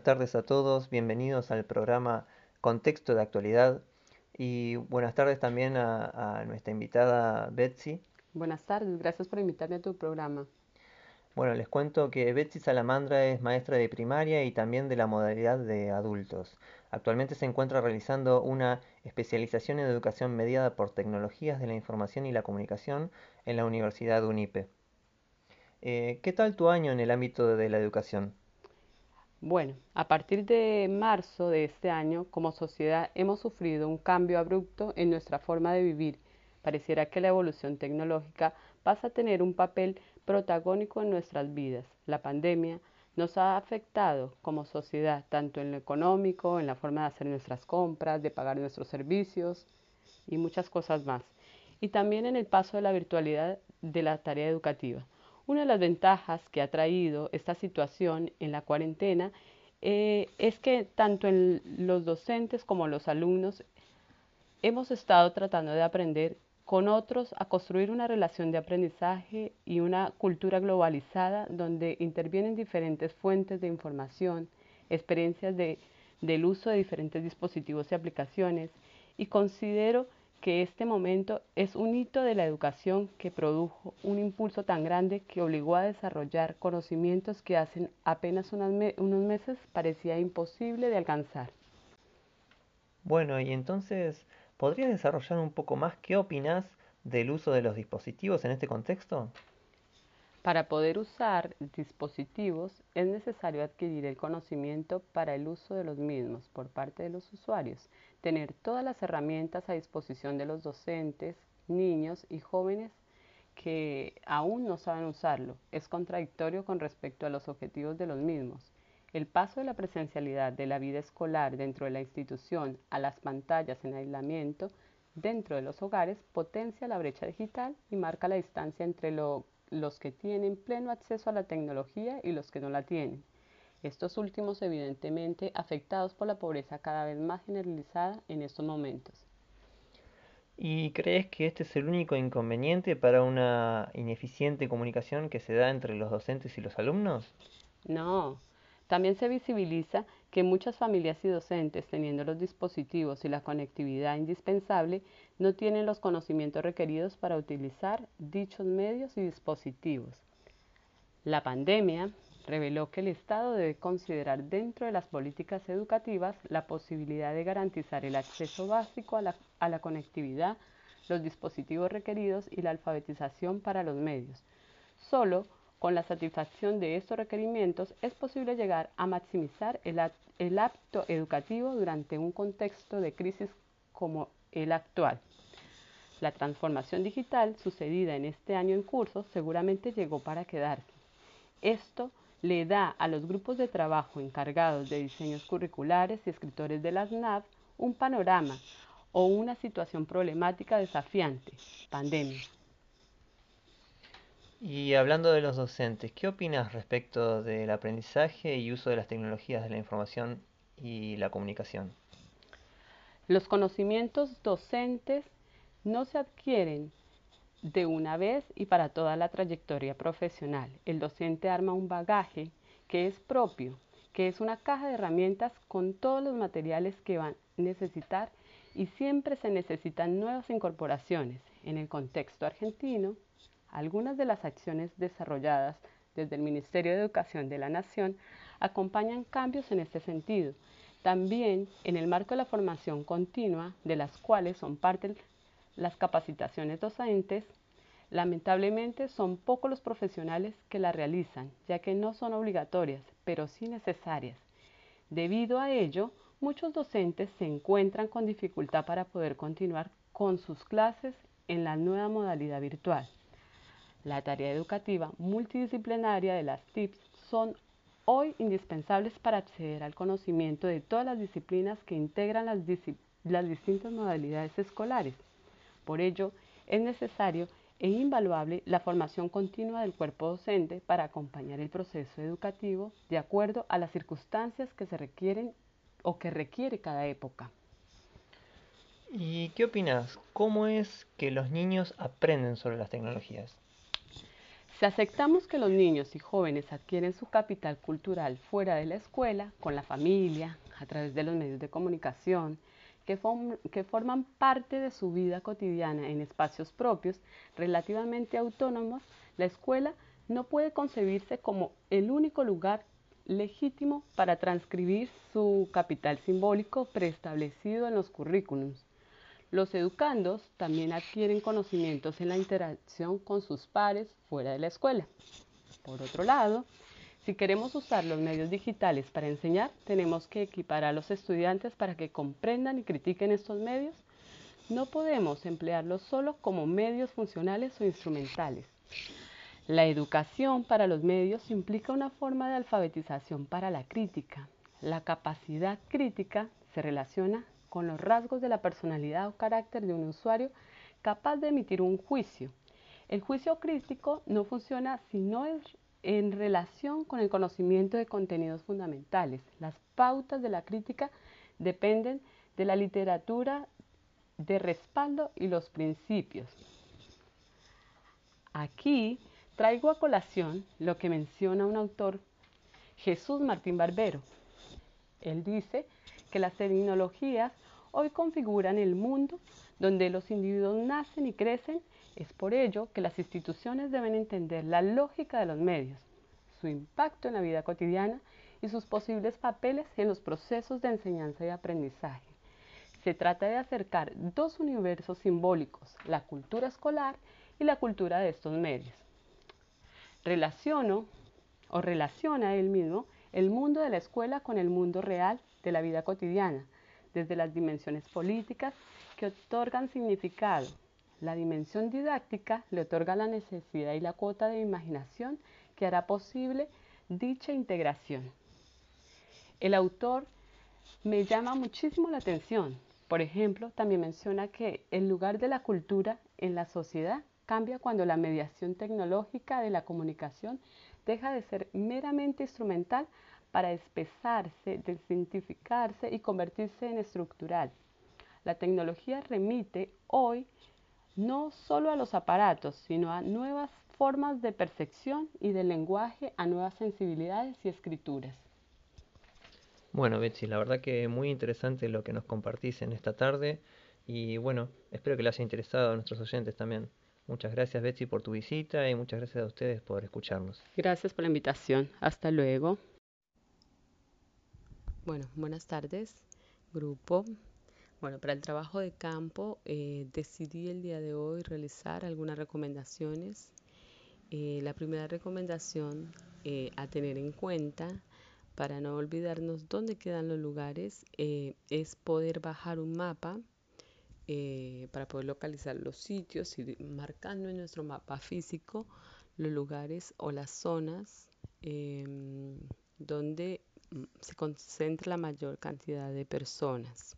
buenas tardes a todos, bienvenidos al programa Contexto de Actualidad y buenas tardes también a, nuestra invitada Betsy. Buenas tardes, gracias por invitarme a tu programa. Bueno, les cuento que Betsy Salamandra es maestra de primaria y también de la modalidad de adultos. Actualmente se encuentra realizando una especialización en educación mediada por tecnologías de la información y la comunicación en la Universidad UNIPE. Eh, ¿Qué tal tu año en el ámbito de la educación? Bueno, a partir de marzo de este año, como sociedad hemos sufrido un cambio abrupto en nuestra forma de vivir. Pareciera que la evolución tecnológica pasa a tener un papel protagónico en nuestras vidas. La pandemia nos ha afectado como sociedad, tanto en lo económico, en la forma de hacer nuestras compras, de pagar nuestros servicios y muchas cosas más. Y también en el paso de la virtualidad de la tarea educativa. Una de las ventajas que ha traído esta situación en la cuarentena eh, es que tanto los docentes como los alumnos hemos estado tratando de aprender con otros a construir una relación de aprendizaje y una cultura globalizada donde intervienen diferentes fuentes de información, experiencias del uso de diferentes dispositivos y aplicaciones. Y considero que este momento es un hito de la educación que produjo un impulso tan grande que obligó a desarrollar conocimientos que hace apenas unos meses parecía imposible de alcanzar. Bueno, y entonces, ¿podrías desarrollar un poco más qué opinas del uso de los dispositivos en este contexto? Para poder usar dispositivos es necesario adquirir el conocimiento para el uso de los mismos por parte de los usuarios tener todas las herramientas a disposición de los docentes, niños y jóvenes que aún no saben usarlo. Es contradictorio con respecto a los objetivos de los mismos. El paso de la presencialidad de la vida escolar dentro de la institución a las pantallas en aislamiento dentro de los hogares potencia la brecha digital y marca la distancia entre los que tienen pleno acceso a la tecnología y los que no la tienen estos últimos evidentemente afectados por la pobreza cada vez más generalizada en estos momentos. ¿Y crees que este es el único inconveniente para una ineficiente comunicación que se da entre los docentes y los alumnos? No, también se visibiliza que muchas familias y docentes, teniendo los dispositivos y la conectividad indispensable, no tienen los conocimientos requeridos para utilizar dichos medios y dispositivos. La pandemia reveló que el Estado debe considerar dentro de las políticas educativas la posibilidad de garantizar el acceso básico a la, conectividad, los dispositivos requeridos y la alfabetización para los medios. Solo con la satisfacción de estos requerimientos es posible llegar a maximizar el, el acto educativo durante un contexto de crisis como el actual. La transformación digital sucedida en este año en curso seguramente llegó para quedarse. Esto le da a los grupos de trabajo encargados de diseños curriculares y escritores de las NAV un panorama o una situación problemática desafiante, pandemia. Y hablando de los docentes, ¿qué opinas respecto del aprendizaje y uso de las tecnologías de la información y la comunicación? Los conocimientos docentes no se adquieren de una vez y para toda la trayectoria profesional. El docente arma un bagaje que es propio, que es una caja de herramientas con todos los materiales que van a necesitar y siempre se necesitan nuevas incorporaciones. En el contexto argentino, algunas de las acciones desarrolladas desde el Ministerio de Educación de la Nación acompañan cambios en este sentido. También en el marco de la formación continua, de las cuales son parte las capacitaciones docentes, lamentablemente, son pocos los profesionales que la realizan, ya que no son obligatorias, pero sí necesarias. Debido a ello, muchos docentes se encuentran con dificultad para poder continuar con sus clases en la nueva modalidad virtual. La tarea educativa multidisciplinaria de las TIPS son hoy indispensables para acceder al conocimiento de todas las disciplinas que integran las, distintas modalidades escolares. Por ello, es necesario e invaluable la formación continua del cuerpo docente para acompañar el proceso educativo de acuerdo a las circunstancias que se requieren o que requiere cada época. ¿Y qué opinas? ¿Cómo es que los niños aprenden sobre las tecnologías? Si aceptamos que los niños y jóvenes adquieren su capital cultural fuera de la escuela, con la familia, a través de los medios de comunicación, que, forman parte de su vida cotidiana en espacios propios, relativamente autónomos, la escuela no puede concebirse como el único lugar legítimo para transcribir su capital simbólico preestablecido en los currículums. Los educandos también adquieren conocimientos en la interacción con sus pares fuera de la escuela. Por otro lado, si queremos usar los medios digitales para enseñar, tenemos que equipar a los estudiantes para que comprendan y critiquen estos medios. No podemos emplearlos solo como medios funcionales o instrumentales. La educación para los medios implica una forma de alfabetización para la crítica. La capacidad crítica se relaciona con los rasgos de la personalidad o carácter de un usuario capaz de emitir un juicio. El juicio crítico no funciona si no es en relación con el conocimiento de contenidos fundamentales. Las pautas de la crítica dependen de la literatura de respaldo y los principios. Aquí Traigo a colación lo que menciona un autor, Jesús Martín Barbero. Él dice que las tecnologías hoy configuran el mundo donde los individuos nacen y crecen. Es por ello que las instituciones deben entender la lógica de los medios, su impacto en la vida cotidiana y sus posibles papeles en los procesos de enseñanza y aprendizaje. Se trata de acercar dos universos simbólicos, la cultura escolar y la cultura de estos medios relaciono o relaciona él mismo el mundo de la escuela con el mundo real de la vida cotidiana, desde las dimensiones políticas que otorgan significado. La dimensión didáctica le otorga la necesidad y la cuota de imaginación que hará posible dicha integración. El autor me llama muchísimo la atención. Por ejemplo, también menciona que el lugar de la cultura en la sociedad cambia cuando la mediación tecnológica de la comunicación deja de ser meramente instrumental para espesarse, descientificarse y convertirse en estructural. La tecnología remite hoy no solo a los aparatos, sino a nuevas formas de percepción y de lenguaje, a nuevas sensibilidades y escrituras. Bueno, Betsy, la verdad que muy interesante lo que nos compartís en esta tarde y bueno, espero que le haya interesado a nuestros oyentes también. Muchas gracias Betsy por tu visita y muchas gracias a ustedes por escucharnos. Gracias por la invitación. Hasta luego. Bueno, buenas tardes, grupo. Bueno, para el trabajo de campo eh, decidí el día de hoy realizar algunas recomendaciones. Eh, la primera recomendación eh, a tener en cuenta para no olvidarnos dónde quedan los lugares es poder bajar un mapa eh, para poder localizar los sitios y marcando en nuestro mapa físico los lugares o las zonas em, donde se concentra la mayor cantidad de personas.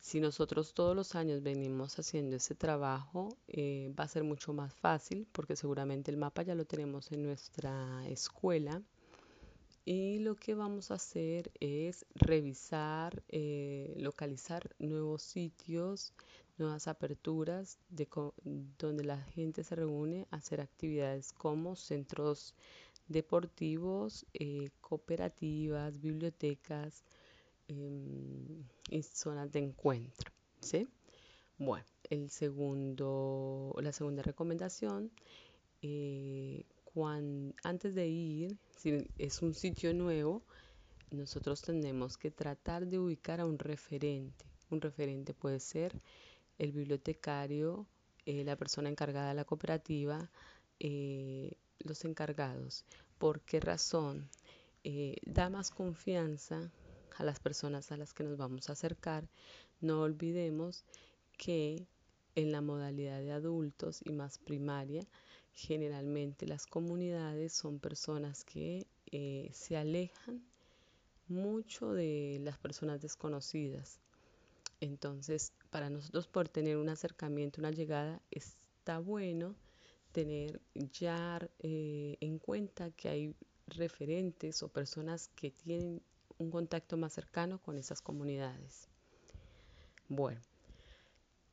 Si nosotros todos los años venimos haciendo ese trabajo, eh, va a ser mucho más fácil porque seguramente el mapa ya lo tenemos en nuestra escuela y lo que vamos a hacer es revisar, eh, localizar nuevos sitios, nuevas aperturas de donde la gente se reúne a hacer actividades como centros deportivos, eh, cooperativas, bibliotecas em, y zonas de encuentro. ¿sí? Bueno, el segundo, la segunda recomendación eh, antes de ir, si es un sitio nuevo, nosotros tenemos que tratar de ubicar a un referente. Un referente puede ser el bibliotecario, eh, la persona encargada de la cooperativa, eh, los encargados. ¿Por qué razón? Eh, da más confianza a las personas a las que nos vamos a acercar. No olvidemos que en la modalidad de adultos y más primaria, Generalmente las comunidades son personas que eh, se alejan mucho de las personas desconocidas. Entonces, para nosotros poder tener un acercamiento, una llegada, está bueno tener ya eh, en cuenta que hay referentes o personas que tienen un contacto más cercano con esas comunidades. Bueno,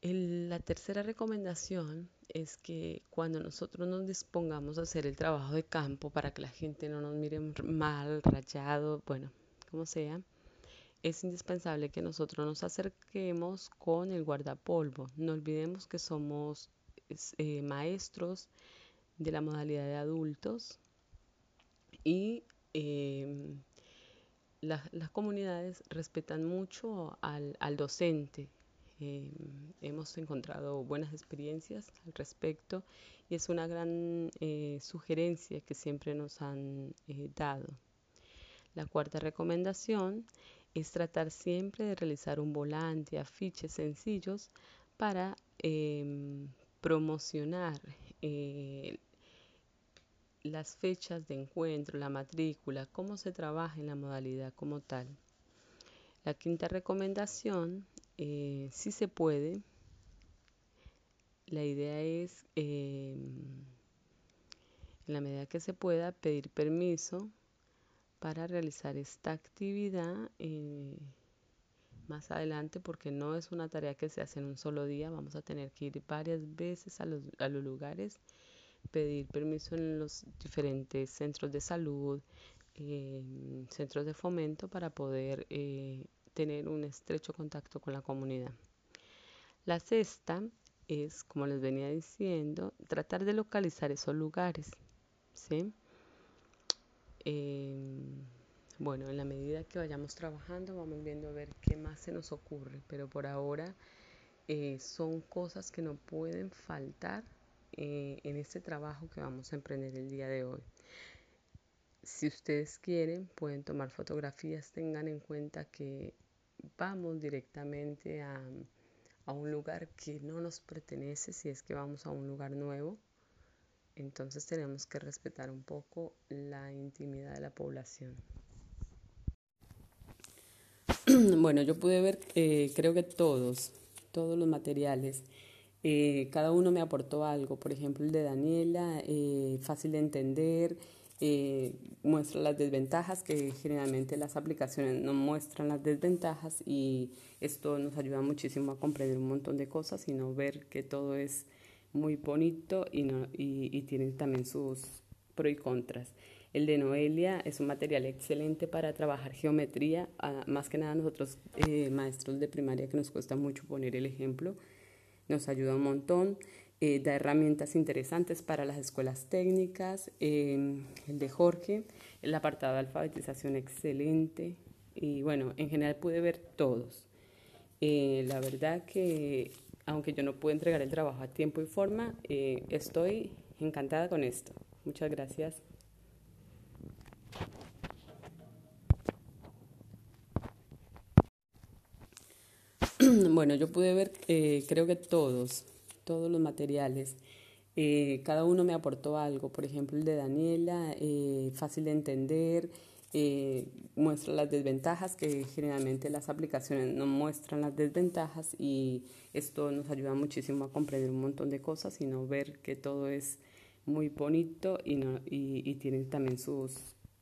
la tercera recomendación es que cuando nosotros nos dispongamos a hacer el trabajo de campo para que la gente no nos mire mal, rayado, bueno, como sea, es indispensable que nosotros nos acerquemos con el guardapolvo. No olvidemos que somos eh, maestros de la modalidad de adultos y em, las comunidades respetan mucho al, docente. Em, hemos encontrado buenas experiencias al respecto y es una gran eh, sugerencia que siempre nos han eh, dado. La cuarta recomendación es tratar siempre de realizar un volante, afiches sencillos para promocionar eh, las fechas de encuentro, la matrícula, cómo se trabaja en la modalidad como tal. La quinta recomendación, eh, si se puede, la idea es, em, en la medida que se pueda, pedir permiso para realizar esta actividad eh, más adelante porque no es una tarea que se hace en un solo día, vamos a tener que ir varias veces a los, a los lugares, pedir permiso en los diferentes centros de salud, eh, centros de fomento para poder eh, tener un estrecho contacto con la comunidad. La sexta es, como les venía diciendo, tratar de localizar esos lugares. ¿sí? Em, bueno, en la medida que vayamos trabajando vamos viendo a ver qué más se nos ocurre, pero por ahora eh, son cosas que no pueden faltar eh, en este trabajo que vamos a emprender el día de hoy. Si ustedes quieren, pueden tomar fotografías, tengan en cuenta que vamos directamente a, a un lugar que no nos pertenece si es que vamos a un lugar nuevo entonces tenemos que respetar un poco la intimidad de la población. Bueno, yo pude ver, eh, creo que todos, todos los materiales, eh, cada uno me aportó algo. Por ejemplo, el de Daniela, eh, fácil de entender, muestra las desventajas, que generalmente las aplicaciones no muestran las desventajas y esto nos ayuda muchísimo a comprender un montón de cosas y no ver que todo es muy bonito y, no, y, tiene también sus pros y contras. El de Noelia es un material excelente para trabajar geometría, ah, más que nada nosotros eh, maestros de primaria que nos cuesta mucho poner el ejemplo, nos ayuda un montón, eh, da herramientas interesantes para las escuelas técnicas, em, el de Jorge, el apartado de alfabetización excelente y bueno, en general pude ver todos. Eh, la verdad que aunque yo no pude entregar el trabajo a tiempo y forma, eh, estoy encantada con esto. Muchas gracias. Bueno, yo pude ver, eh, creo que todos, todos los materiales. Eh, cada uno me aportó algo. Por ejemplo, el de Daniela, fácil de entender, eh, muestra las desventajas, que generalmente las aplicaciones no muestran las desventajas y esto nos ayuda muchísimo a comprender un montón de cosas y no ver que todo es muy bonito y, no, y, tiene también sus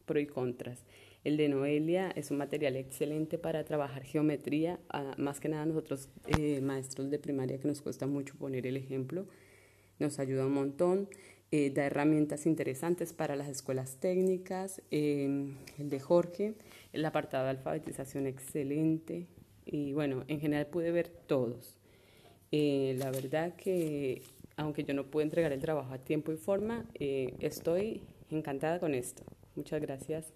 pros y contras. El de Noelia es un material excelente para trabajar geometría, ah, más que nada nosotros eh, maestros de primaria que nos cuesta mucho poner el ejemplo, nos ayuda un montón. Eh, da herramientas interesantes para las escuelas técnicas, em, el de Jorge, el apartado de alfabetización excelente y bueno, en general pude ver todos. Eh, la verdad que aunque yo no pude entregar el trabajo a tiempo y forma, eh, estoy encantada con esto. Muchas gracias.